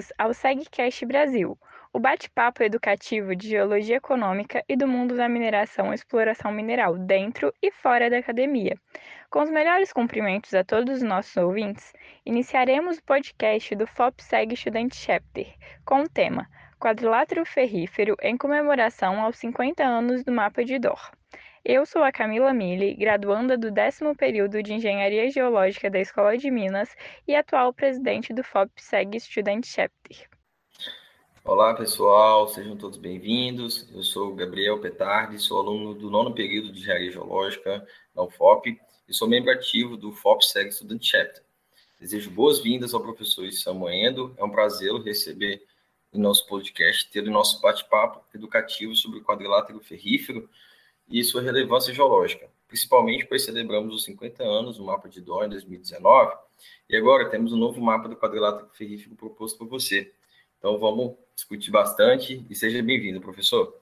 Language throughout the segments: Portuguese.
bem-vindos ao SegCast Brasil, o bate-papo educativo de geologia econômica e do mundo da mineração e exploração mineral dentro e fora da academia. Com os melhores cumprimentos a todos os nossos ouvintes, iniciaremos o podcast do FOPSEG Student Chapter com o tema Quadrilátero Ferrífero em comemoração aos 50 anos do mapa de Dor. Eu sou a Camila Mille, graduanda do décimo período de Engenharia Geológica da Escola de Minas e atual presidente do FOPSEG Student Chapter. Olá, pessoal, sejam todos bem-vindos. Eu sou Gabriel Petardi, sou aluno do nono período de Engenharia Geológica da UFOP e sou membro ativo do FOPSEG Student Chapter. Desejo boas-vindas ao professor Samuendo. É um prazer receber em nosso podcast, ter o nosso bate-papo educativo sobre o quadrilátero ferrífero, e sua relevância geológica, principalmente pois celebramos os 50 anos do mapa de Dó em 2019, e agora temos um novo mapa do quadrilátero ferrífico proposto por você. Então vamos discutir bastante e seja bem-vindo, professor.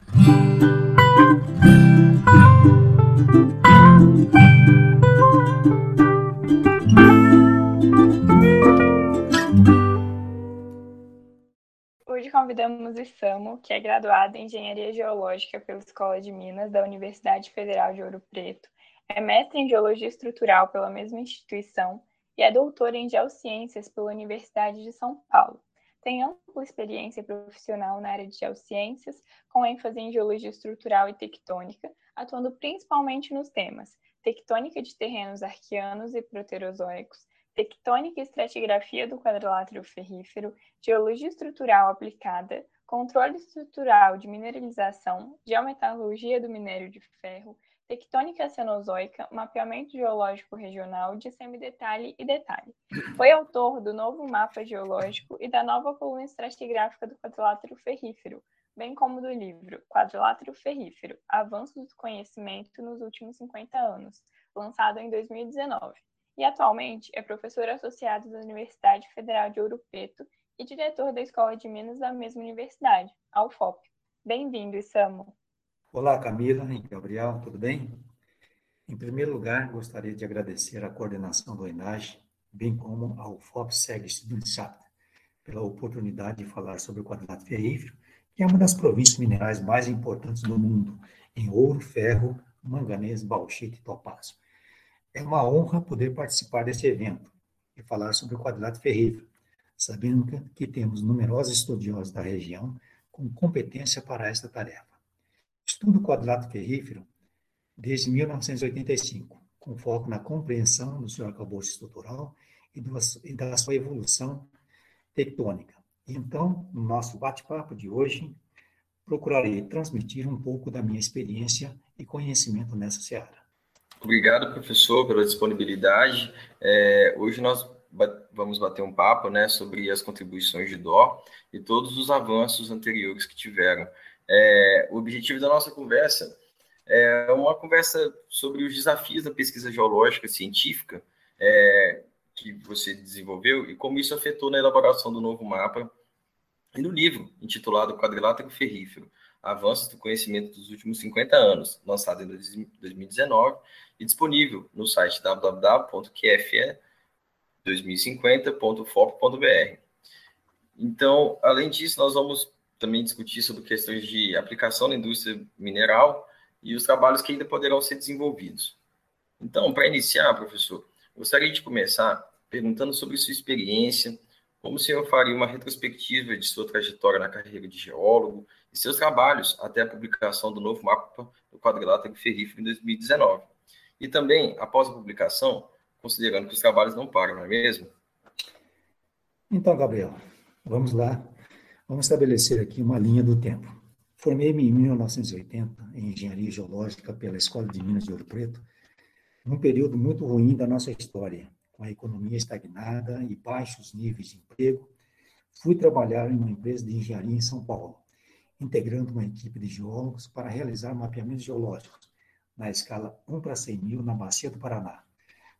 Convidamos o Samo, que é graduado em Engenharia Geológica pela Escola de Minas da Universidade Federal de Ouro Preto, é mestre em Geologia Estrutural pela mesma instituição e é doutor em Geociências pela Universidade de São Paulo. Tem ampla experiência profissional na área de geociências, com ênfase em geologia estrutural e tectônica, atuando principalmente nos temas tectônica de terrenos arqueanos e proterozoicos, tectônica e estratigrafia do quadrilátero ferrífero, geologia estrutural aplicada, controle estrutural de mineralização, geometalurgia do minério de ferro, tectônica cenozoica, mapeamento geológico regional de semidetalhe e detalhe. Foi autor do novo mapa geológico e da nova coluna estratigráfica do quadrilátero ferrífero, bem como do livro Quadrilátero Ferrífero: Avanços do Conhecimento nos Últimos 50 Anos, lançado em 2019 e atualmente é professor associado da Universidade Federal de Ouro Preto e diretor da Escola de Minas da mesma universidade, a UFOP. Bem-vindo, Isamo. Olá, Camila e Gabriel, tudo bem? Em primeiro lugar, gostaria de agradecer à coordenação do ENAGE, bem como ao UFOP SEG Student Chapter, pela oportunidade de falar sobre o quadrilátero ferrífero, que é uma das províncias minerais mais importantes do mundo, em ouro, ferro, manganês, bauxite e topázio. É uma honra poder participar deste evento e falar sobre o quadrilátero ferrífero, sabendo que temos numerosos estudiosos da região com competência para esta tarefa. Estudo o quadrilátero ferrífero desde 1985, com foco na compreensão do seu arcabouço estrutural e, do, e da sua evolução tectônica. Então, no nosso bate-papo de hoje, procurarei transmitir um pouco da minha experiência e conhecimento nessa seara. Obrigado, professor, pela disponibilidade. É, hoje nós vamos bater um papo né, sobre as contribuições de Dó e todos os avanços anteriores que tiveram. É, o objetivo da nossa conversa é uma conversa sobre os desafios da pesquisa geológica científica é, que você desenvolveu e como isso afetou na elaboração do novo mapa e no livro intitulado Quadrilátero Ferrífero, Avanços do Conhecimento dos Últimos 50 Anos, lançado em 2019 e disponível no site www.qfe2050.fop.br. Então, além disso, nós vamos também discutir sobre questões de aplicação na indústria mineral e os trabalhos que ainda poderão ser desenvolvidos. Então, para iniciar, professor, gostaria de começar perguntando sobre sua experiência como o senhor faria uma retrospectiva de sua trajetória na carreira de geólogo e seus trabalhos até a publicação do novo mapa do quadrilátero ferrífero em 2019? E também, após a publicação, considerando que os trabalhos não param, não é mesmo? Então, Gabriel, vamos lá. Vamos estabelecer aqui uma linha do tempo. Formei-me em 1980 em Engenharia Geológica pela Escola de Minas de Ouro Preto, num período muito ruim da nossa história, com a economia estagnada e baixos níveis de emprego, fui trabalhar em uma empresa de engenharia em São Paulo, integrando uma equipe de geólogos para realizar mapeamentos geológicos na escala 1 para 100 mil na Bacia do Paraná,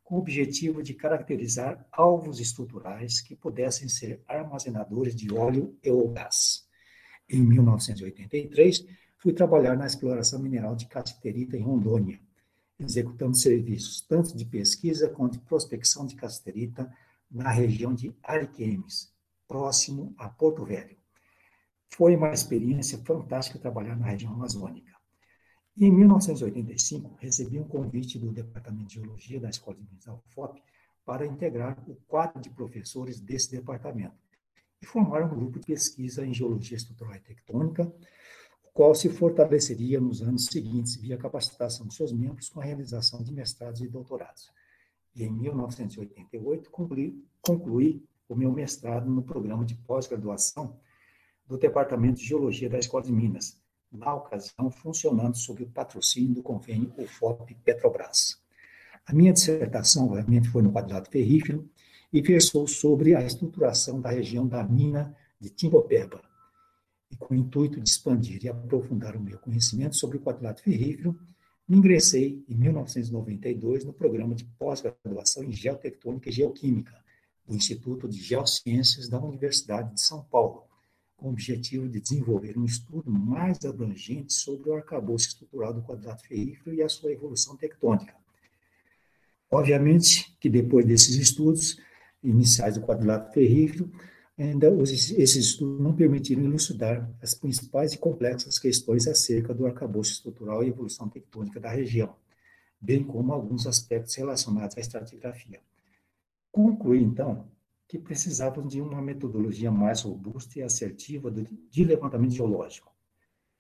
com o objetivo de caracterizar alvos estruturais que pudessem ser armazenadores de óleo e ou gás. Em 1983, fui trabalhar na exploração mineral de cassiterita em Rondônia, executando serviços tanto de pesquisa quanto de prospecção de casterita na região de Ariquemes, próximo a Porto Velho. Foi uma experiência fantástica trabalhar na região amazônica. Em 1985, recebi um convite do Departamento de Geologia da Escola de Minas da UFOP para integrar o quadro de professores desse departamento e formar um grupo de pesquisa em Geologia Estrutural e Tectônica, qual se fortaleceria nos anos seguintes via capacitação de seus membros com a realização de mestrados e doutorados. E em 1988, concluí, concluí o meu mestrado no programa de pós-graduação do Departamento de Geologia da Escola de Minas, na ocasião funcionando sob o patrocínio do convênio UFOP Petrobras. A minha dissertação, obviamente, foi no quadrado ferrífero e versou sobre a estruturação da região da mina de Timbopeba. E com o intuito de expandir e aprofundar o meu conhecimento sobre o quadrado ferrífero, me ingressei em 1992 no programa de pós-graduação em Geotectônica e Geoquímica do Instituto de Geociências da Universidade de São Paulo, com o objetivo de desenvolver um estudo mais abrangente sobre o arcabouço estrutural do quadrado ferrífero e a sua evolução tectônica. Obviamente que depois desses estudos iniciais do quadrado ferrífero, ainda esses estudos não permitiram elucidar as principais e complexas questões acerca do arcabouço estrutural e evolução tectônica da região, bem como alguns aspectos relacionados à estratigrafia. Concluí, então, que precisavam de uma metodologia mais robusta e assertiva de levantamento geológico.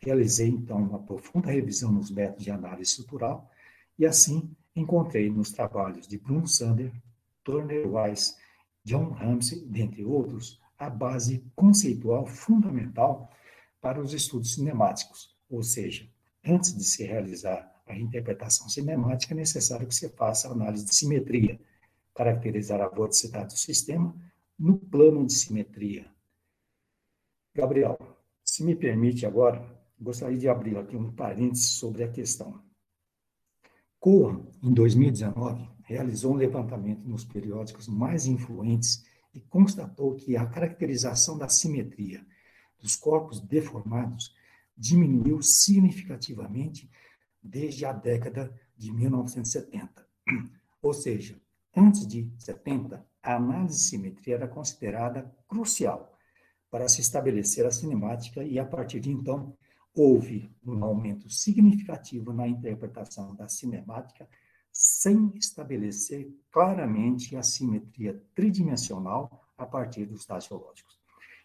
Realizei, então, uma profunda revisão nos métodos de análise estrutural e, assim, encontrei nos trabalhos de Bruno Sander, Turner Weiss, John Ramsey, dentre outros, a base conceitual fundamental para os estudos cinemáticos, ou seja, antes de se realizar a interpretação cinemática, é necessário que se faça a análise de simetria, caracterizar a vorticidade do sistema no plano de simetria. Gabriel, se me permite agora, gostaria de abrir aqui um parênteses sobre a questão. Cohen, em 2019, realizou um levantamento nos periódicos mais influentes e constatou que a caracterização da simetria dos corpos deformados diminuiu significativamente desde a década de 1970. Ou seja, Antes de 70, a análise de simetria era considerada crucial para se estabelecer a cinemática e, a partir de então, houve um aumento significativo na interpretação da cinemática sem estabelecer claramente a simetria tridimensional a partir dos dados geológicos.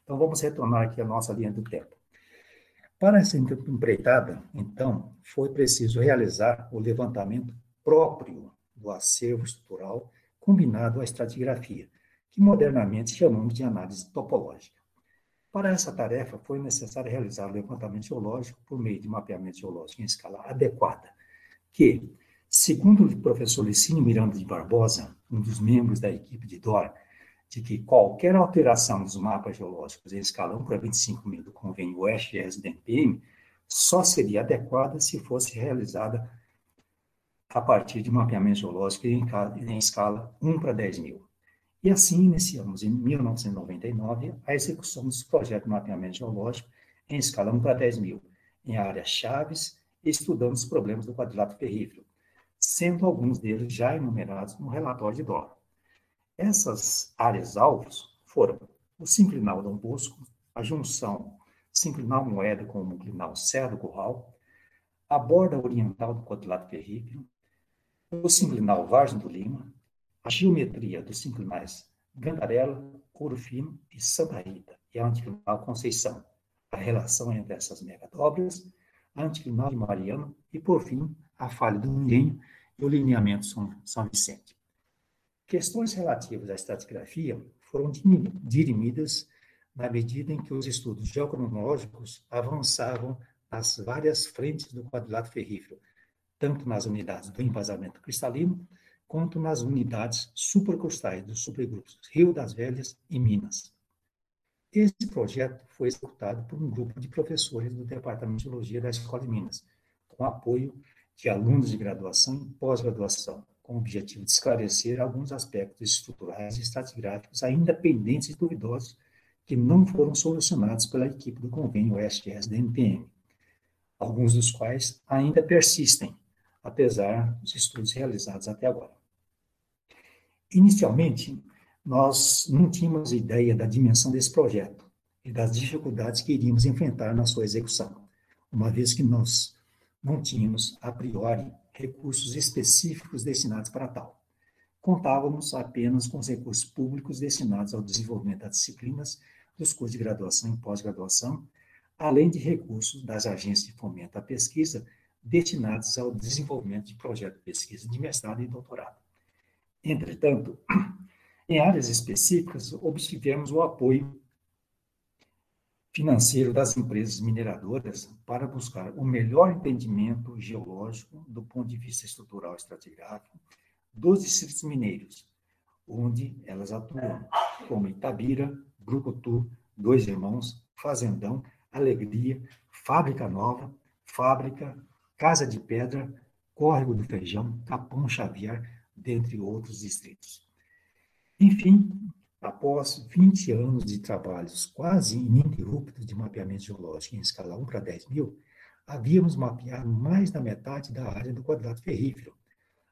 Então, vamos retornar aqui à nossa linha do tempo. Para essa empreitada, então, foi preciso realizar o levantamento próprio do acervo estrutural combinado à estratigrafia, que modernamente chamamos de análise topológica. Para essa tarefa, foi necessário realizar o levantamento geológico por meio de mapeamento geológico em escala adequada, que, segundo o professor Licínio Miranda de Barbosa, um dos membros da equipe de DOR, de que qualquer alteração dos mapas geológicos em escala 1 para 25 mil do convênio USGS do NPM só seria adequada se fosse realizada a partir de mapeamento geológico em, em escala 1 para 10 mil. E assim iniciamos, em 1999, a execução dos projetos de mapeamento geológico em escala 1 para 10 mil, em áreas chaves, estudando os problemas do quadrilátero ferrífero, sendo alguns deles já enumerados no relatório de Dó. Essas áreas-alvos foram o sinclinal Dom Bosco, a junção sinclinal Moeda com o sinclinal Serra do Curral, a borda oriental do quadrilátero ferrífero, o sinclinal Vargem do Lima, a geometria dos sinclinais Gandarela, Ouro Fino e Santa Rita, e a anticlinal Conceição, a relação entre essas megadobras, a anticlinal de Mariano e, por fim, a falha do Engenho e o lineamento São, São Vicente. Questões relativas à estratigrafia foram dirimidas na medida em que os estudos geocronológicos avançavam nas várias frentes do quadrilátero ferrífero, tanto nas unidades do envasamento cristalino, quanto nas unidades supracrustais dos supergrupos Rio das Velhas e Minas. Esse projeto foi executado por um grupo de professores do Departamento de Geologia da Escola de Minas, com apoio de alunos de graduação e pós-graduação, com o objetivo de esclarecer alguns aspectos estruturais e estratigráficos ainda pendentes e duvidosos que não foram solucionados pela equipe do convênio SGS da NPM, alguns dos quais ainda persistem apesar dos estudos realizados até agora. Inicialmente, nós não tínhamos ideia da dimensão desse projeto e das dificuldades que iríamos enfrentar na sua execução, uma vez que nós não tínhamos, a priori, recursos específicos destinados para tal. Contávamos apenas com os recursos públicos destinados ao desenvolvimento das disciplinas dos cursos de graduação e pós-graduação, além de recursos das agências de fomento à pesquisa destinados ao desenvolvimento de projetos de pesquisa de mestrado e doutorado. Entretanto, em áreas específicas, obtivemos o apoio financeiro das empresas mineradoras para buscar o melhor entendimento geológico do ponto de vista estrutural e estratigráfico dos distritos mineiros, onde elas atuam, como Itabira, Brucutu, Dois Irmãos, Fazendão, Alegria, Fábrica Nova, Fábrica, Casa de Pedra, Córrego do Feijão, Capão Xavier, dentre outros distritos. Enfim, após 20 anos de trabalhos quase ininterruptos de mapeamento geológico em escala 1 para 10 mil, havíamos mapeado mais da metade da área do quadrado ferrífero,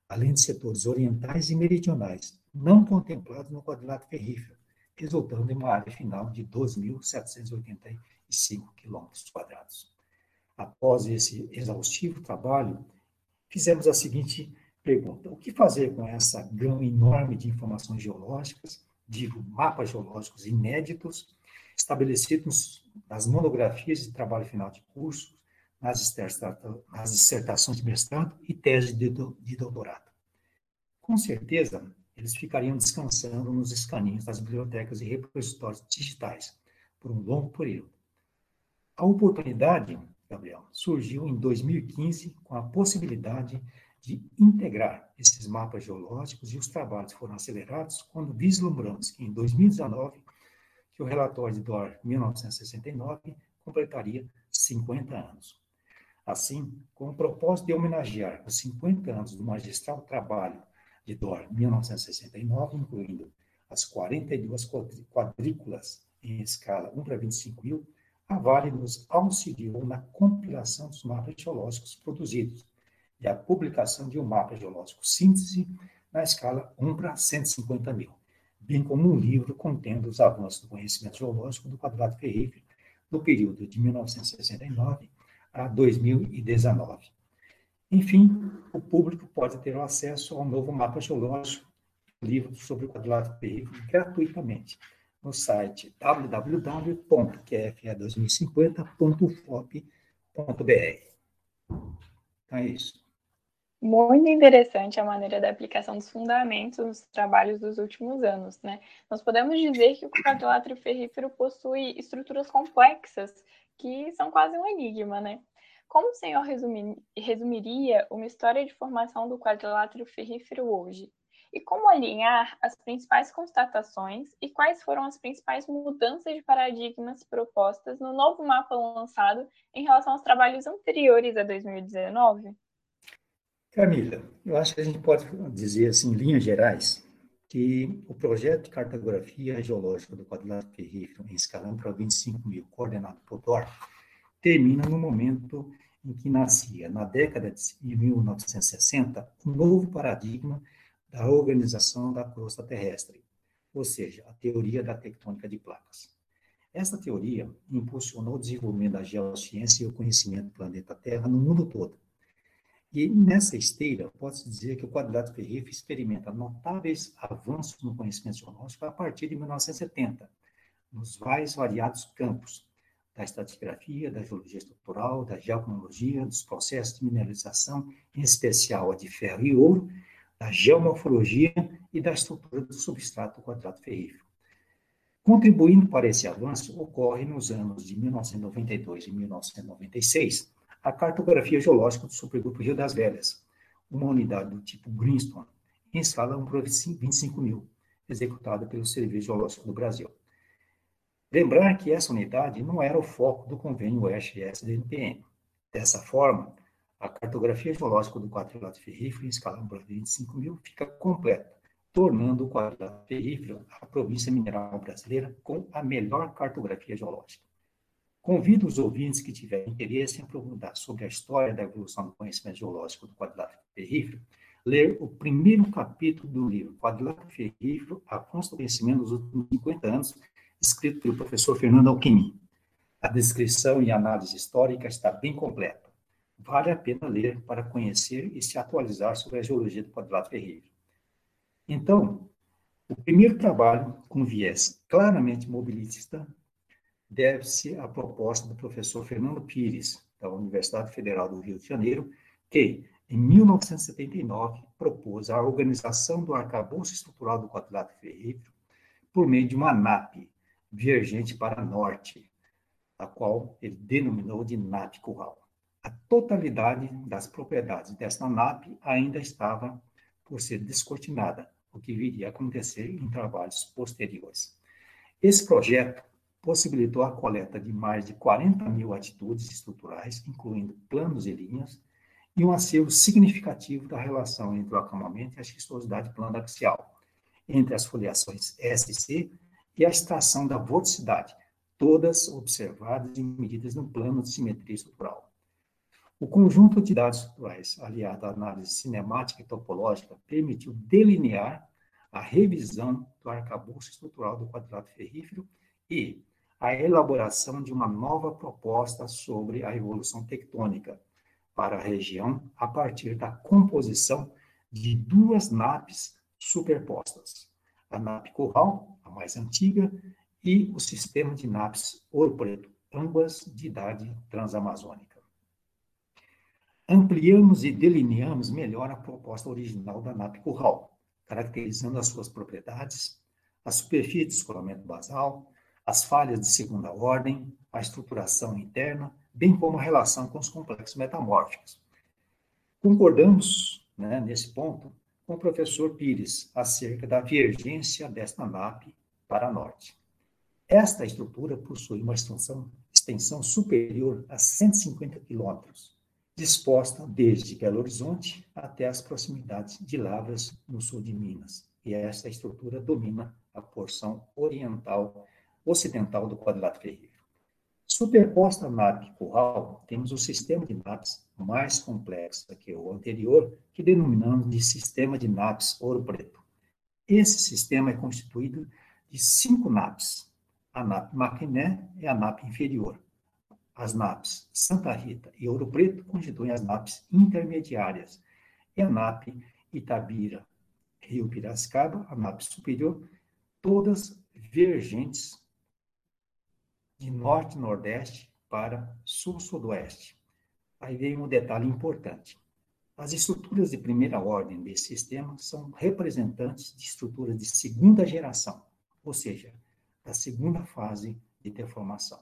além de setores orientais e meridionais, não contemplados no quadrilátero ferrífero, resultando em uma área final de 12.785 quilômetros quadrados. Após esse exaustivo trabalho, fizemos a seguinte pergunta: o que fazer com essa gama enorme de informações geológicas, digo, mapas geológicos inéditos, estabelecidos nas monografias de trabalho final de curso, nas, dissertações de mestrado e tese de doutorado. Com certeza, eles ficariam descansando nos escaninhos das bibliotecas e repositórios digitais por um longo período. A oportunidade, Gabriel, surgiu em 2015 com a possibilidade de integrar esses mapas geológicos e os trabalhos foram acelerados quando vislumbramos que em 2019 que o relatório de DOR 1969 completaria 50 anos. Assim, com o propósito de homenagear os 50 anos do magistral trabalho de DOR 1969, incluindo as 42 quadrículas em escala 1 para 25 mil, a Vale nos auxiliou na compilação dos mapas geológicos produzidos e a publicação de um mapa geológico síntese na escala 1 para 150 mil, bem como um livro contendo os avanços do conhecimento geológico do quadrado ferrífero no período de 1969 a 2019. Enfim, o público pode ter acesso ao novo mapa geológico, livro sobre o quadrilátero ferrífero, gratuitamente, no site www.qfe2050.fop.br. Então é isso. Muito interessante a maneira da aplicação dos fundamentos nos trabalhos dos últimos anos, né? Nós podemos dizer que o quadrilátero ferrífero possui estruturas complexas que são quase um enigma, né? Como o senhor resumir, resumiria uma história de formação do quadrilátero ferrífero hoje? E como alinhar as principais constatações e quais foram as principais mudanças de paradigmas propostas no novo mapa lançado em relação aos trabalhos anteriores a 2019? Camila, eu acho que a gente pode dizer, assim, em linhas gerais, que o projeto de cartografia geológica do quadrilátero ferrífero em escala para 25 mil, coordenado por DOR, termina no momento em que nascia, na década de 1960, um novo paradigma da organização da crosta terrestre, ou seja, a teoria da tectônica de placas. Essa teoria impulsionou o desenvolvimento da geociência e o conhecimento do planeta Terra no mundo todo. E nessa esteira, pode-se dizer que o quadrilátero ferrífero experimenta notáveis avanços no conhecimento geológico a partir de 1970, nos mais variados campos, da estratigrafia, da geologia estrutural, da geocronologia, dos processos de mineralização, em especial a de ferro e ouro, da geomorfologia e da estrutura do substrato do quadrado ferrífero. Contribuindo para esse avanço, ocorre nos anos de 1992 e 1996 a cartografia geológica do supergrupo Rio das Velhas, uma unidade do tipo Greenstone, em escala 1 para 25 mil, executada pelo Serviço Geológico do Brasil. Lembrar que essa unidade não era o foco do convênio Oeste-S do NPM. Dessa forma, a cartografia geológica do quadrilátero ferrífero em escala para 25 mil fica completa, tornando o quadrilátero ferrífero a província mineral brasileira com a melhor cartografia geológica. Convido os ouvintes que tiverem interesse em aprofundar sobre a história da evolução do conhecimento geológico do quadrilátero ferrífero ler o primeiro capítulo do livro Quadrilátero Ferrífero, a consta do conhecimento dos últimos 50 anos, escrito pelo professor Fernando Alquimi. A descrição e análise histórica está bem completa. Vale a pena ler para conhecer e se atualizar sobre a geologia do quadrilátero ferrífero. Então, o primeiro trabalho com viés claramente mobilista deve-se à proposta do professor Fernando Pires, da Universidade Federal do Rio de Janeiro, que, em 1979, propôs a organização do arcabouço estrutural do quadrilátero ferrífero por meio de uma NAP, divergente para norte, a qual ele denominou de NAP Curral. A totalidade das propriedades desta NAP ainda estava por ser descortinada, o que viria a acontecer em trabalhos posteriores. Esse projeto possibilitou a coleta de mais de 40 mil atitudes estruturais, incluindo planos e linhas, e um acervo significativo da relação entre o acamamento e a xistosidade plana axial, entre as foliações SC e a extração da vorticidade, todas observadas e medidas no plano de simetria estrutural. O conjunto de dados estruturais, aliado à análise cinemática e topológica, permitiu delinear a revisão do arcabouço estrutural do quadrilátero ferrífero e a elaboração de uma nova proposta sobre a evolução tectônica para a região a partir da composição de duas NAPs superpostas. A NAP Curral, a mais antiga, e o sistema de NAPs Ouro Preto, ambas de idade transamazônica ampliamos e delineamos melhor a proposta original da NAP Curral, caracterizando as suas propriedades, a superfície de escoramento basal, as falhas de segunda ordem, a estruturação interna, bem como a relação com os complexos metamórficos. Concordamos, né, nesse ponto, com o professor Pires acerca da divergência desta NAP para norte. Esta estrutura possui uma extensão, extensão superior a 150 quilômetros, disposta desde Belo Horizonte até as proximidades de Lavras, no sul de Minas. E essa estrutura domina a porção oriental, ocidental do quadrilátero ferrífero. Superposta à NAP Curral, temos o sistema de NAPs mais complexo que o anterior, que denominamos de sistema de NAPs Ouro Preto. Esse sistema é constituído de cinco NAPs. A NAP Maquiné é a NAP inferior, as NAPs Santa Rita e Ouro Preto constituem as NAPs intermediárias. E a NAP Itabira, Rio Piracicaba, a NAP superior, todas vergentes de norte-nordeste para sul-sudoeste. Aí vem um detalhe importante. As estruturas de primeira ordem desse sistema são representantes de estruturas de segunda geração, ou seja, da segunda fase de deformação.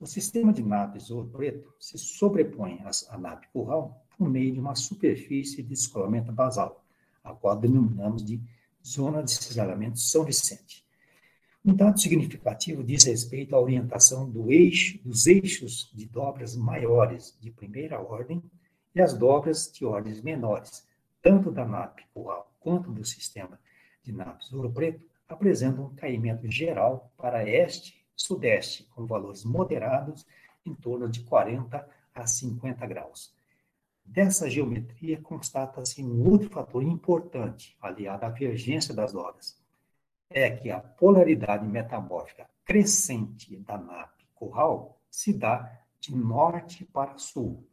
O sistema de NAPs ouro preto se sobrepõe à NAP curral por meio de uma superfície de descolamento basal, a qual denominamos de Zona de Cisalhamento São Vicente. Um dado significativo diz respeito à orientação do eixo, dos eixos de dobras maiores de primeira ordem e as dobras de ordens menores, tanto da NAP quanto do sistema de NAPs ouro preto, apresentam um caimento geral para este sudeste, com valores moderados em torno de 40 a 50 graus. Dessa geometria constata-se um outro fator importante, aliado à divergência das horas, é que a polaridade metamórfica crescente da NAP Curral se dá de norte para sul,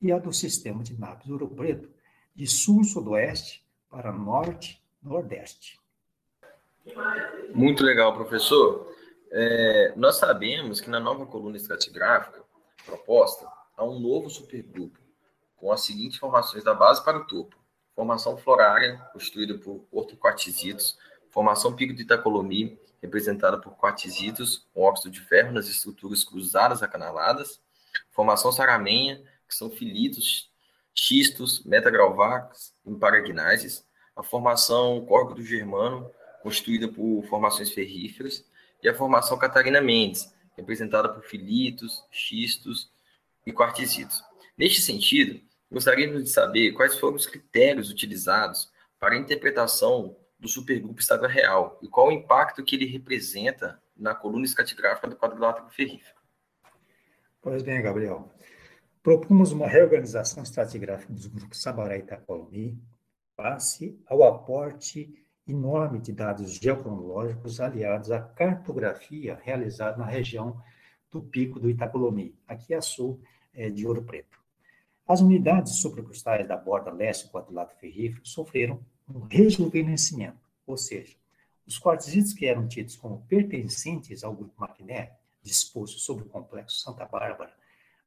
e a do sistema de NAPs Ouro Preto de sul-sudoeste para norte-nordeste. Muito legal, professor. É, nós sabemos que na nova coluna estratigráfica proposta, há um novo supergrupo, com as seguintes formações da base para o topo. Formação florária, constituída por ortoquartzitos, formação pico de Itacolomi, representada por quartzitos com óxido de ferro nas estruturas cruzadas acanaladas, formação saramenha, que são filitos, xistos, metagrauvacs e paragnases, a formação córrego do germano, constituída por formações ferríferas, e a formação Catarina Mendes, representada por filitos, xistos e quartzitos. Neste sentido, gostaríamos de saber quais foram os critérios utilizados para a interpretação do supergrupo Estado Real e qual o impacto que ele representa na coluna escatigráfica do quadrilátero ferrífero. Pois bem, Gabriel. Propomos uma reorganização estratigráfica dos grupos Sabará e Itacolomi, face ao aporte enorme de dados geocronológicos aliados à cartografia realizada na região do Pico do Itacolomi, aqui a sul é, de Ouro Preto. As unidades supracostais da borda leste do quadrilátero ferrífero sofreram um rejuvenescimento, ou seja, os quartzitos que eram tidos como pertencentes ao grupo Maquiné, disposto sobre o complexo Santa Bárbara,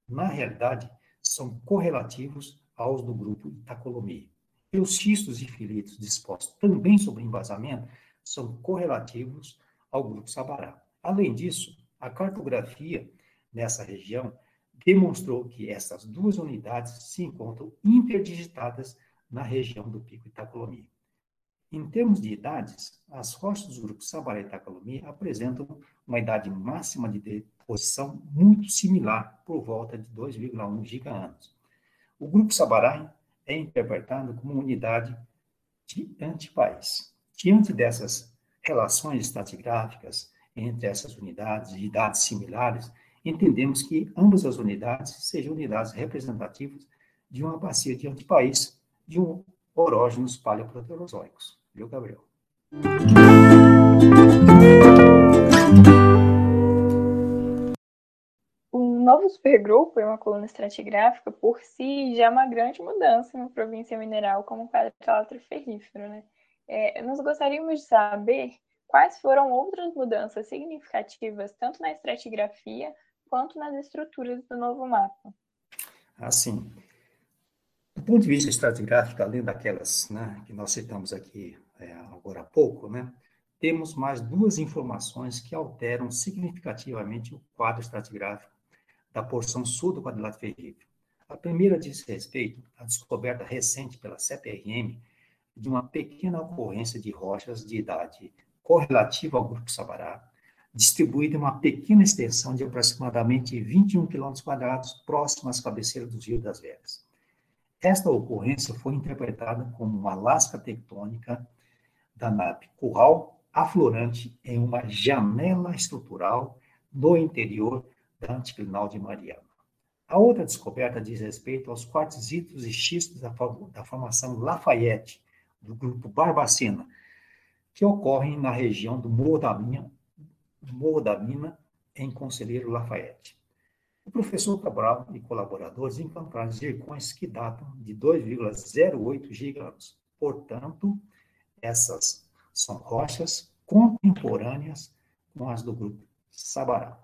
na realidade são correlativos aos do grupo Itacolomi. E os xistos e filitos dispostos também sobre embasamento são correlativos ao grupo Sabará. Além disso, a cartografia nessa região demonstrou que essas duas unidades se encontram interdigitadas na região do Pico Itacolomi. Em termos de idades, as rochas dos grupos Sabará e Itacolomi apresentam uma idade máxima de deposição muito similar, por volta de 2,1 giga-anos. O grupo Sabará é interpretado como unidade de antipaís. Diante dessas relações estratigráficas entre essas unidades e idades similares, entendemos que ambas as unidades sejam unidades representativas de uma bacia de antipaís de um orógenos paleoproterozoicos. Viu, Gabriel? Um novo supergrupo em uma coluna estratigráfica, por si, já é uma grande mudança em uma província mineral como o quadrilátero ferrífero. Né? É, nós gostaríamos de saber quais foram outras mudanças significativas, tanto na estratigrafia quanto nas estruturas do novo mapa. Assim, do ponto de vista estratigráfico, além daquelas né, que nós citamos aqui é, agora há pouco, né, temos mais duas informações que alteram significativamente o quadro estratigráfico da porção sul do quadrilátero ferrífero. A primeira diz respeito à descoberta recente pela CPRM de uma pequena ocorrência de rochas de idade correlativa ao grupo Sabará, distribuída em uma pequena extensão de aproximadamente 21 km quadrados próximo às cabeceiras do Rio das Velhas. Esta ocorrência foi interpretada como uma lasca tectônica da nave Curral aflorante em uma janela estrutural no interior da anticlinal de Mariana. A outra descoberta diz respeito aos quartzitos e xistos da, da formação Lafayette, do grupo Barbacena, que ocorrem na região do Morro da Mina, Morro da Mina em Conselheiro Lafayette. O professor Cabral e colaboradores encontraram zircões que datam de 2,08 giganos. Portanto, essas são rochas contemporâneas com as do grupo Sabará.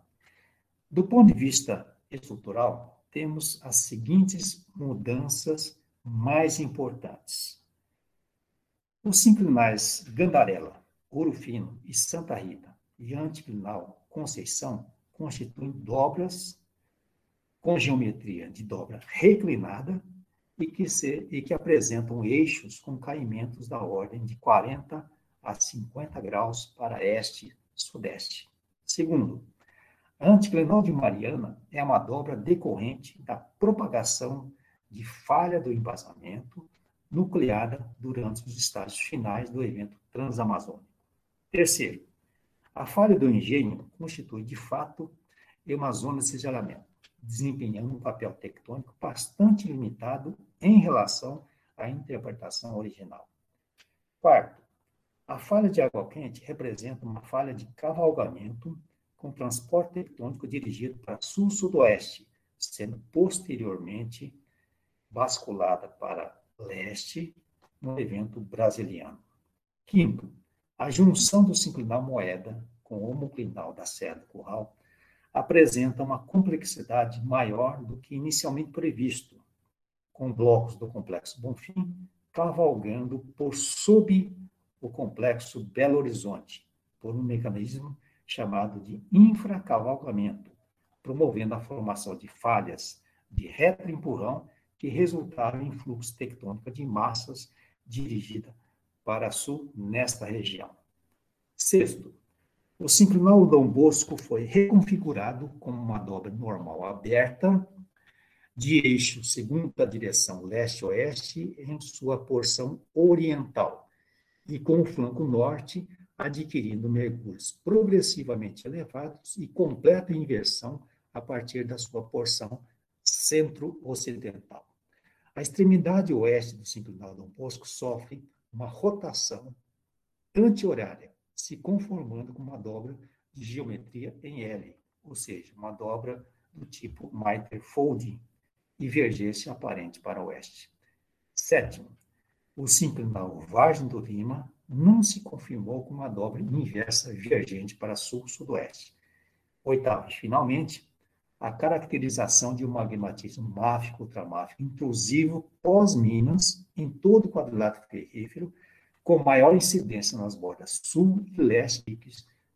Do ponto de vista estrutural, temos as seguintes mudanças mais importantes. Os sinclinais Gandarela, Ouro Fino e Santa Rita e anticlinal Conceição constituem dobras com geometria de dobra reclinada e que, se, e que apresentam eixos com caimentos da ordem de 40 a 50 graus para este-sudeste. Segundo, a anticlinal de Mariana é uma dobra decorrente da propagação de falha do embasamento nucleada durante os estágios finais do evento transamazônico. Terceiro, a falha do engenho constitui, de fato, uma zona de cisalhamento, desempenhando um papel tectônico bastante limitado em relação à interpretação original. Quarto, a falha de água quente representa uma falha de cavalgamento com transporte tectônico dirigido para sul-sudoeste, sendo posteriormente basculada para leste no evento brasiliano. Quinto, a junção do sinclinal moeda com o homoclinal da Serra do Curral apresenta uma complexidade maior do que inicialmente previsto, com blocos do complexo Bonfim cavalgando por sob o complexo Belo Horizonte, por um mecanismo chamado de infracavalgamento, promovendo a formação de falhas de retroempurrão que resultaram em fluxo tectônico de massas dirigida para sul nesta região. Sexto, o sinclinal Dom Bosco foi reconfigurado como uma dobra normal aberta de eixo segundo a direção leste-oeste em sua porção oriental e com o flanco norte adquirindo mergulhos progressivamente elevados e completa inversão a partir da sua porção centro-ocidental. A extremidade oeste do sinclinal Dom Bosco sofre uma rotação anti-horária, se conformando com uma dobra de geometria em L, ou seja, uma dobra do tipo Mitre folding, e vergência aparente para o oeste. Sétimo, o sinclinal Vargem do Lima não se confirmou com uma dobra inversa divergente para sul-sudoeste. Oitavo, finalmente, a caracterização de um magmatismo máfico ultramáfico intrusivo pós-Minas em todo o quadrilátero ferrífero, com maior incidência nas bordas sul e leste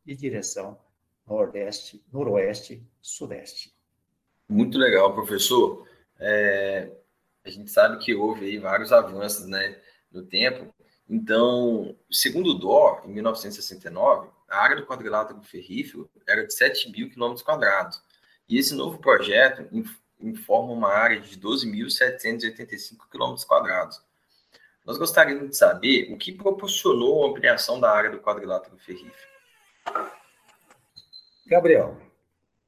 de direção nordeste, noroeste, sudeste. Muito legal, professor. É, a gente sabe que houve aí vários avanços né, no tempo. Então, segundo o DOR, em 1969, a área do quadrilátero ferrífero era de 7 mil quilômetros quadrados. E esse novo projeto informa uma área de 12.785 quilômetros quadrados. Nós gostaríamos de saber o que proporcionou a ampliação da área do quadrilátero ferrífero. Gabriel,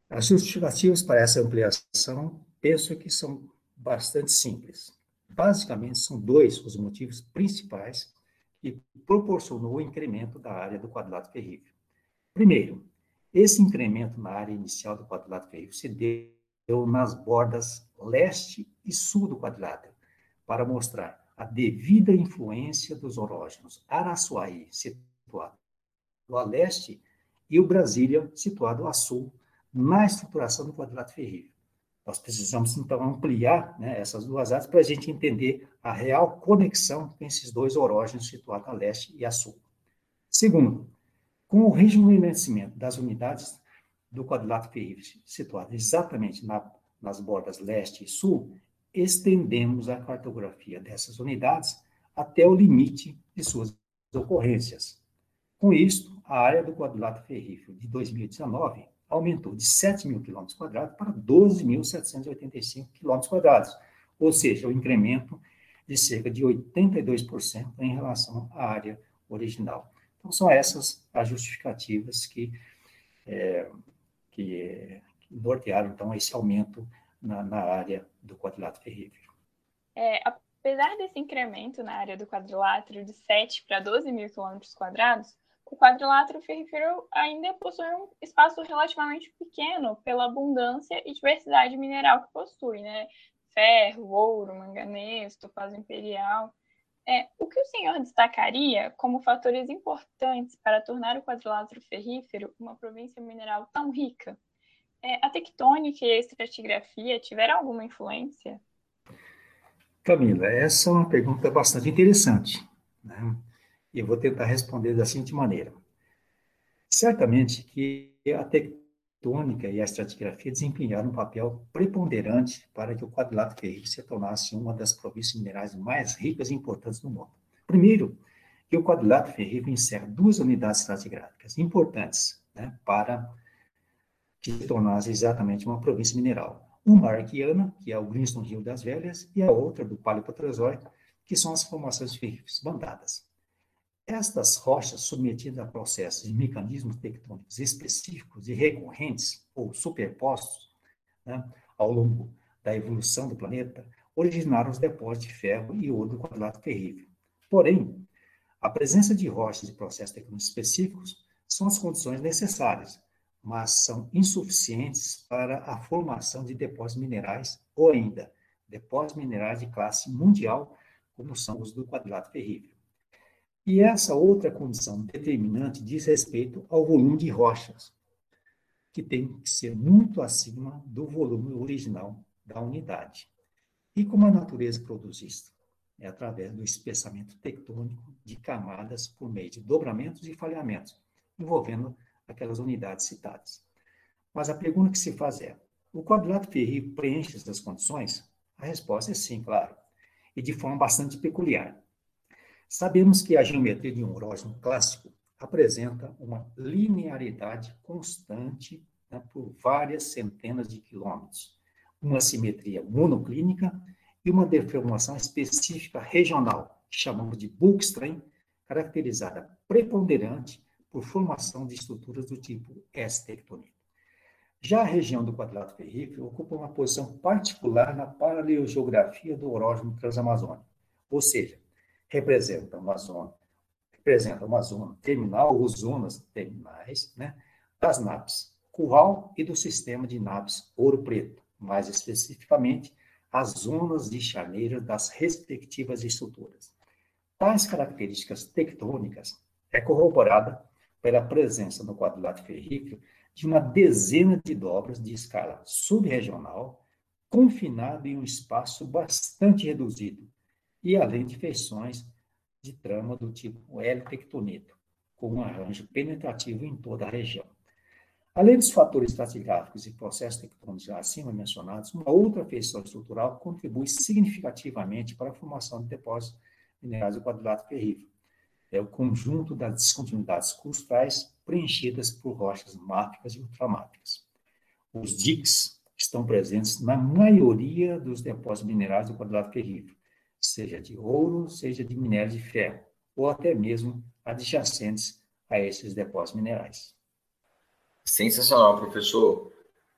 as justificativas para essa ampliação penso que são bastante simples. Basicamente, são dois os motivos principais que proporcionou o incremento da área do quadrilátero ferrífero. Primeiro, esse incremento na área inicial do quadrilátero ferrífero se deu nas bordas leste e sul do quadrilátero, para mostrar a devida influência dos orógenos Araçuaí, situado a leste, e o Brasília, situado a sul, na estruturação do quadrilátero ferrífero. Nós precisamos, então, ampliar né, essas duas áreas para a gente entender a real conexão com esses dois orógenos situados a leste e a sul. Segundo, com o rejuvenescimento das unidades do quadrilátero ferrífero situado exatamente na, nas bordas leste e sul, estendemos a cartografia dessas unidades até o limite de suas ocorrências. Com isto, a área do quadrilátero ferrífero de 2019 aumentou de 7 mil quilômetros quadrados para 12.785 quilômetros quadrados, ou seja, o um incremento de cerca de 82% em relação à área original. Então, são essas as justificativas que, é, que, que nortearam, então, esse aumento na, na área do quadrilátero ferrífero. É, apesar desse incremento na área do quadrilátero de 7 para 12 mil quilômetros quadrados, o quadrilátero ferrífero ainda possui um espaço relativamente pequeno pela abundância e diversidade mineral que possui, né? Ferro, ouro, manganês, topázio imperial. É, o que o senhor destacaria como fatores importantes para tornar o quadrilátero ferrífero uma província mineral tão rica? É, a tectônica e a estratigrafia tiveram alguma influência? Camila, essa é uma pergunta bastante interessante. Né? Eu vou tentar responder da seguinte maneira. Certamente que a tectônica e a estratigrafia desempenharam um papel preponderante para que o quadrilátero ferrífero se tornasse uma das províncias minerais mais ricas e importantes do mundo. Primeiro, que o quadrilátero ferrífero encerra duas unidades estratigráficas importantes né, para que se tornasse exatamente uma província mineral. Uma arqueana, que é o Greenstone Rio das Velhas, e a outra do Paleoproterozoico, que são as formações ferríferas bandadas. Estas rochas submetidas a processos e mecanismos tectônicos específicos e recorrentes ou superpostos né, ao longo da evolução do planeta originaram os depósitos de ferro e ouro do quadrilátero terrível. Porém, a presença de rochas e processos tectônicos específicos são as condições necessárias, mas são insuficientes para a formação de depósitos minerais ou ainda depósitos minerais de classe mundial, como são os do quadrilátero terrível. E essa outra condição determinante diz respeito ao volume de rochas, que tem que ser muito acima do volume original da unidade. E como a natureza produz isso? É através do espessamento tectônico de camadas por meio de dobramentos e falhamentos, envolvendo aquelas unidades citadas. Mas a pergunta que se faz é: o quadrilátero ferrível preenche essas condições? A resposta é sim, claro, e de forma bastante peculiar. Sabemos que a geometria de um horógeno clássico apresenta uma linearidade constante né, por várias centenas de quilômetros, uma simetria monoclínica e uma deformação específica regional, que chamamos de bulkstrain, caracterizada preponderante por formação de estruturas do tipo S-tectônico. Já a região do quadrilátero ferrífero ocupa uma posição particular na paleogeografia do orógeno transamazônico, ou seja, representa uma zona, representa uma zona terminal ou zonas terminais, né, das NAPs Curral e do sistema de NAPs Ouro Preto, mais especificamente as zonas de charneira das respectivas estruturas. Tais características tectônicas é corroborada pela presença no quadrilátero ferrífero de uma dezena de dobras de escala subregional, confinado em um espaço bastante reduzido, e além de feições de trama do tipo L-tectoneto, com um arranjo penetrativo em toda a região. Além dos fatores estratigráficos e processos tectônicos acima mencionados, uma outra feição estrutural contribui significativamente para a formação de depósitos minerais do quadrilátero ferrífero. É o conjunto das descontinuidades crustais preenchidas por rochas máficas e ultramáficas. Os diques estão presentes na maioria dos depósitos minerais do quadrilátero ferrífero, seja de ouro, seja de minério de ferro, ou até mesmo adjacentes a esses depósitos minerais. Sensacional, professor.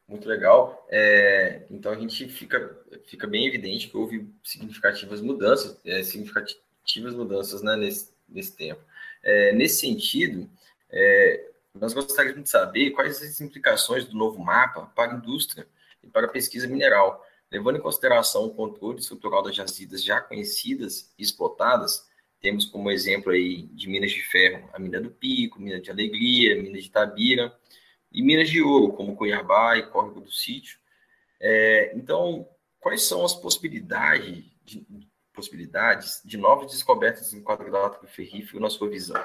Muito legal. É, então a gente fica, fica bem evidente que houve significativas mudanças, é, significativas mudanças né, nesse, nesse tempo. É, nesse sentido, é, nós gostaríamos de saber quais as implicações do novo mapa para a indústria e para a pesquisa mineral, levando em consideração o controle estrutural das jazidas já conhecidas e explotadas. Temos como exemplo aí de minas de ferro a mina do Pico, mina de Alegria, mina de Tabira, e minas de ouro, como Cuiabá e Córrego do Sítio. É, então, quais são as possibilidades de, possibilidades de novas descobertas em quadrilátero ferrífero na sua visão?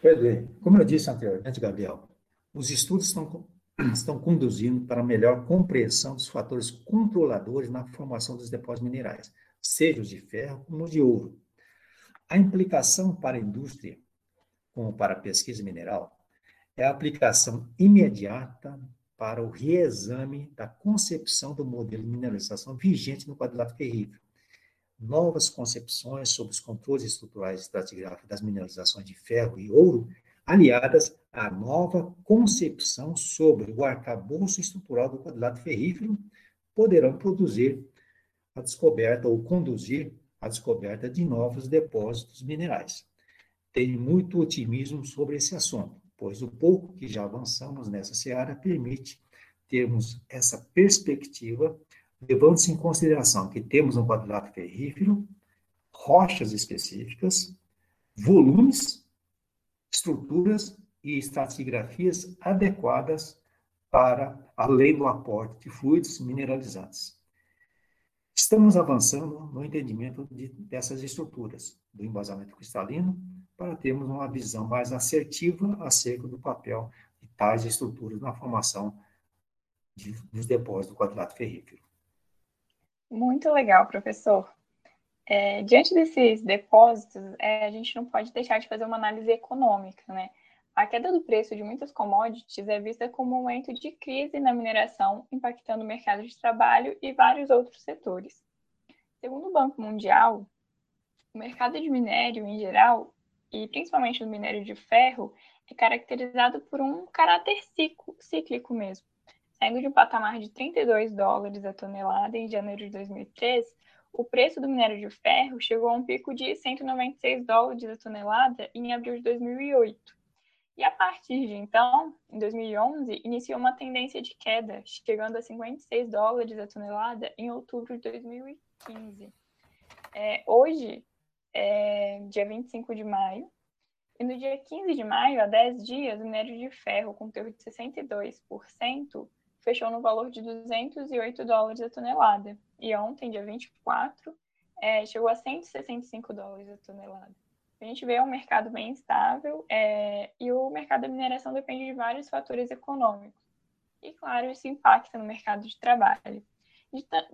Pois como eu disse anteriormente, Gabriel, os estudos estão, estão conduzindo para melhor compreensão dos fatores controladores na formação dos depósitos minerais, seja os de ferro como os de ouro. A implicação para a indústria, como para a pesquisa mineral, é a aplicação imediata para o reexame da concepção do modelo de mineralização vigente no quadrilátero ferrífero novas concepções sobre os controles estruturais estratigráficos das mineralizações de ferro e ouro, aliadas à nova concepção sobre o arcabouço estrutural do quadrilátero ferrífero, poderão produzir a descoberta ou conduzir a descoberta de novos depósitos minerais. Tenho muito otimismo sobre esse assunto, pois o pouco que já avançamos nessa seara permite termos essa perspectiva levando-se em consideração que temos um quadrilátero ferrífero, rochas específicas, volumes, estruturas e estratigrafias adequadas para além do aporte de fluidos mineralizados. Estamos avançando no entendimento de, dessas estruturas, do embasamento cristalino, para termos uma visão mais assertiva acerca do papel de tais estruturas na formação de, dos depósitos do quadrilátero ferrífero. Muito legal, professor. É, diante desses depósitos, é, a gente não pode deixar de fazer uma análise econômica, né? A queda do preço de muitas commodities é vista como um momento de crise na mineração, impactando o mercado de trabalho e vários outros setores. Segundo o Banco Mundial, o mercado de minério em geral, e principalmente do minério de ferro, é caracterizado por um caráter cíclico mesmo. Saindo de um patamar de 32 dólares a tonelada em janeiro de 2003, o preço do minério de ferro chegou a um pico de 196 dólares a tonelada em abril de 2008. E a partir de então, em 2011, iniciou uma tendência de queda, chegando a 56 dólares a tonelada em outubro de 2015. É, hoje, é dia 25 de maio, e no dia 15 de maio, há 10 dias, o minério de ferro com teor de 62% fechou no valor de 208 dólares a tonelada. E ontem, dia 24, é, chegou a 165 dólares a tonelada. A gente vê um mercado bem estável é, e o mercado da mineração depende de vários fatores econômicos. E, claro, isso impacta no mercado de trabalho.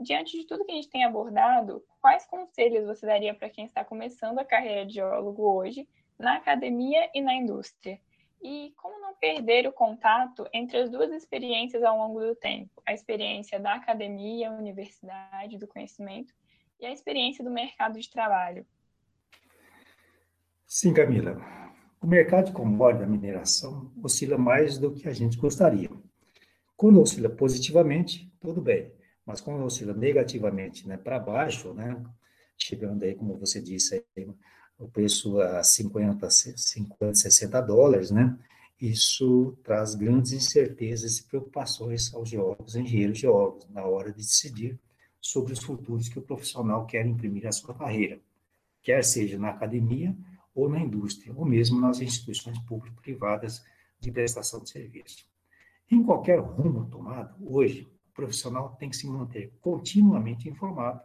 Diante de tudo que a gente tem abordado, quais conselhos você daria para quem está começando a carreira de geólogo hoje, na academia e na indústria? E como não perder o contato entre as duas experiências ao longo do tempo? A experiência da academia, universidade, do conhecimento e a experiência do mercado de trabalho. Sim, Camila. O mercado de commodities da mineração oscila mais do que a gente gostaria. Quando oscila positivamente, tudo bem, mas quando oscila negativamente, né, para baixo, né, chegando aí, como você disse, aí, o preço a 50, 50, 60 dólares, né, isso traz grandes incertezas e preocupações aos geólogos, engenheiros geólogos, na hora de decidir sobre os futuros que o profissional quer imprimir à sua carreira, quer seja na academia ou na indústria, ou mesmo nas instituições público-privadas de prestação de serviço. Em qualquer rumo tomado, hoje, profissional tem que se manter continuamente informado,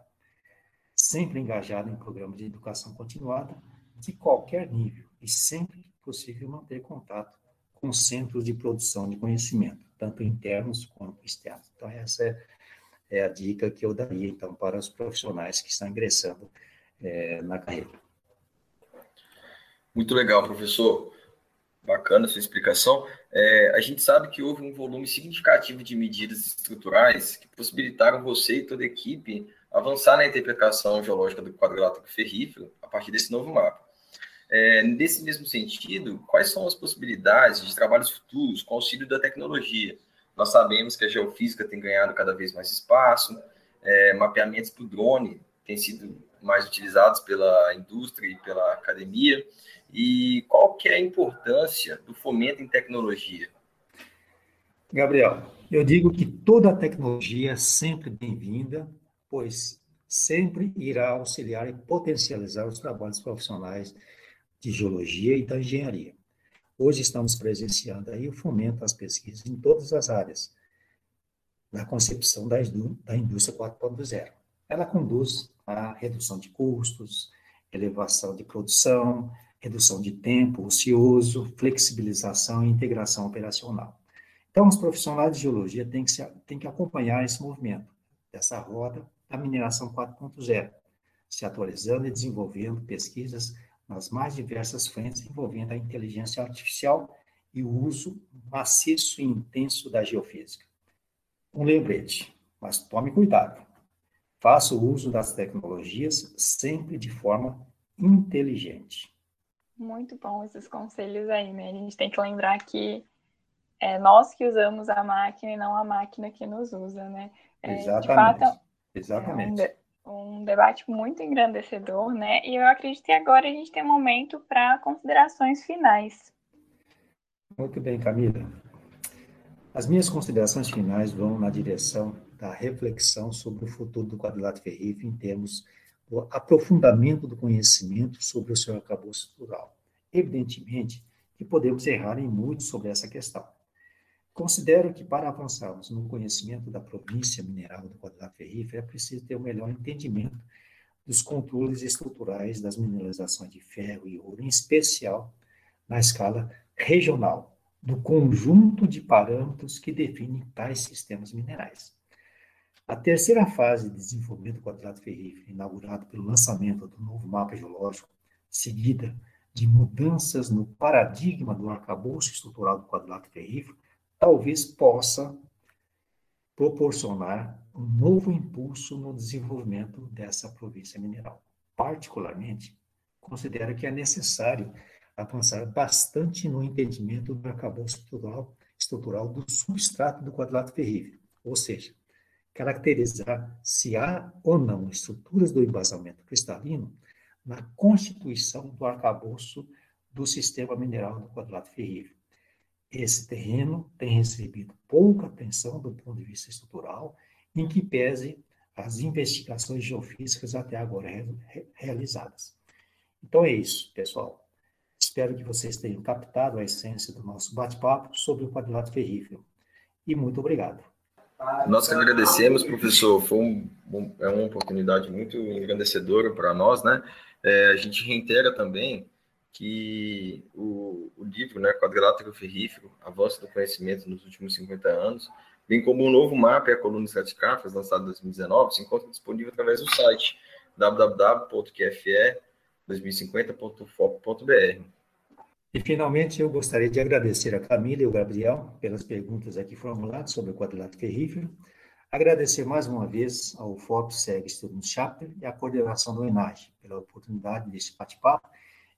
sempre engajado em programas de educação continuada, de qualquer nível, e sempre possível manter contato com centros de produção de conhecimento, tanto internos quanto externos. Então, essa é, é a dica que eu daria, então, para os profissionais que estão ingressando é, na carreira. Muito legal, professor. Bacana sua explicação. É, a gente sabe que houve um volume significativo de medidas estruturais que possibilitaram você e toda a equipe avançar na interpretação geológica do quadrilátero ferrífero a partir desse novo mapa. É, nesse mesmo sentido, quais são as possibilidades de trabalhos futuros com auxílio da tecnologia? Nós sabemos que a geofísica tem ganhado cada vez mais espaço, é, mapeamentos por drone têm sido mais utilizados pela indústria e pela academia, e qual que é a importância do fomento em tecnologia? Gabriel, eu digo que toda tecnologia é sempre bem-vinda, pois sempre irá auxiliar e potencializar os trabalhos profissionais de geologia e da engenharia. Hoje estamos presenciando aí o fomento às pesquisas em todas as áreas da concepção da indústria 4.0. Ela conduz à redução de custos, elevação de produção, redução de tempo ocioso, flexibilização e integração operacional. Então, os profissionais de geologia têm que, se, têm que acompanhar esse movimento, dessa roda da mineração 4.0, se atualizando e desenvolvendo pesquisas nas mais diversas frentes envolvendo a inteligência artificial e o uso maciço e intenso da geofísica. Um lembrete, mas tome cuidado. Faça o uso das tecnologias sempre de forma inteligente. Muito bom esses conselhos aí, né? A gente tem que lembrar que é nós que usamos a máquina e não a máquina que nos usa, né? É, Exatamente. Fato, Exatamente. É um um debate muito engrandecedor, né? E eu acredito que agora a gente tem um momento para considerações finais. Muito bem, Camila. As minhas considerações finais vão na direção da reflexão sobre o futuro do quadrilátero ferrífero em termos do aprofundamento do conhecimento sobre o seu arcabouço estrutural. Evidentemente que podemos errar em muito sobre essa questão. Considero que para avançarmos no conhecimento da província mineral do quadrilátero ferrífero é preciso ter um melhor entendimento dos controles estruturais das mineralizações de ferro e ouro, em especial na escala regional, do conjunto de parâmetros que definem tais sistemas minerais. A terceira fase de desenvolvimento do quadrilátero ferrífero, inaugurado pelo lançamento do novo mapa geológico, seguida de mudanças no paradigma do arcabouço estrutural do quadrilátero ferrífero, talvez possa proporcionar um novo impulso no desenvolvimento dessa província mineral. Particularmente, considero que é necessário avançar bastante no entendimento do arcabouço estrutural, estrutural do substrato do quadrilátero ferrífero, ou seja, caracterizar se há ou não estruturas do embasamento cristalino na constituição do arcabouço do sistema mineral do quadrilátero ferrífero, esse terreno tem recebido pouca atenção do ponto de vista estrutural, em que pese as investigações geofísicas até agora re realizadas. Então é isso, pessoal. Espero que vocês tenham captado a essência do nosso bate-papo sobre o quadrilátero ferrífero. E muito obrigado. Nós que agradecemos, professor. Foi um, é uma oportunidade muito engrandecedora para nós, né? É, a gente reitera também que o, o livro, né, Quadrilátero Ferrífero, Avanço do Conhecimento nos últimos 50 anos, bem como o um novo mapa e a coluna estratigráficas, lançado em 2019, se encontra disponível através do site www.qfe2050.fop.br. E, finalmente, eu gostaria de agradecer a Camila e o Gabriel pelas perguntas aqui formuladas sobre o quadrilátero ferrífero, agradecer mais uma vez ao FOP SEG Student Chapter e à coordenação do ENAGE pela oportunidade desse bate-papo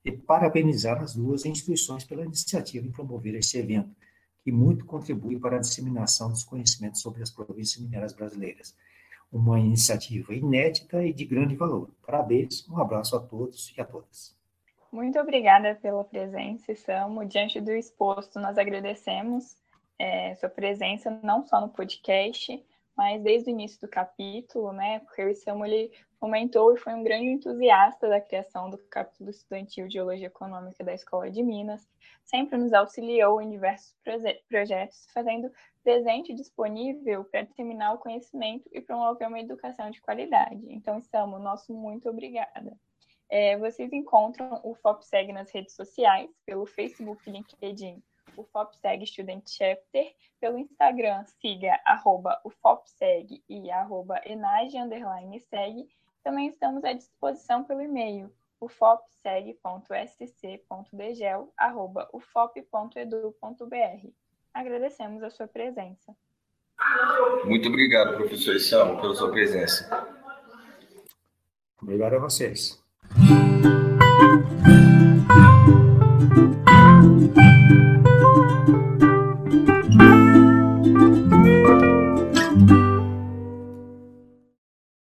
e parabenizar as duas instituições pela iniciativa em promover esse evento, que muito contribui para a disseminação dos conhecimentos sobre as províncias mineiras brasileiras. Uma iniciativa inédita e de grande valor. Parabéns, um abraço a todos e a todas. Muito obrigada pela presença, Samu. Diante do exposto, nós agradecemos é, sua presença não só no podcast, mas desde o início do capítulo, né? Porque o Samu ele comentou e foi um grande entusiasta da criação do capítulo estudantil de Geologia Econômica da Escola de Minas, sempre nos auxiliou em diversos projetos, fazendo presente disponível para disseminar o conhecimento e promover uma educação de qualidade. Então, Samu, nosso muito obrigada. É, vocês encontram o FOPSEG nas redes sociais, pelo Facebook LinkedIn, o FOPSEG Student Chapter, pelo Instagram, siga arroba o FOPSEG e arroba enage, underline, segue, também estamos à disposição pelo e-mail, ufopseg.sc.degel.ufop.edu.br. Agradecemos a sua presença. Muito obrigado, professor Isamo, pela sua presença. Obrigado a vocês. Thank you.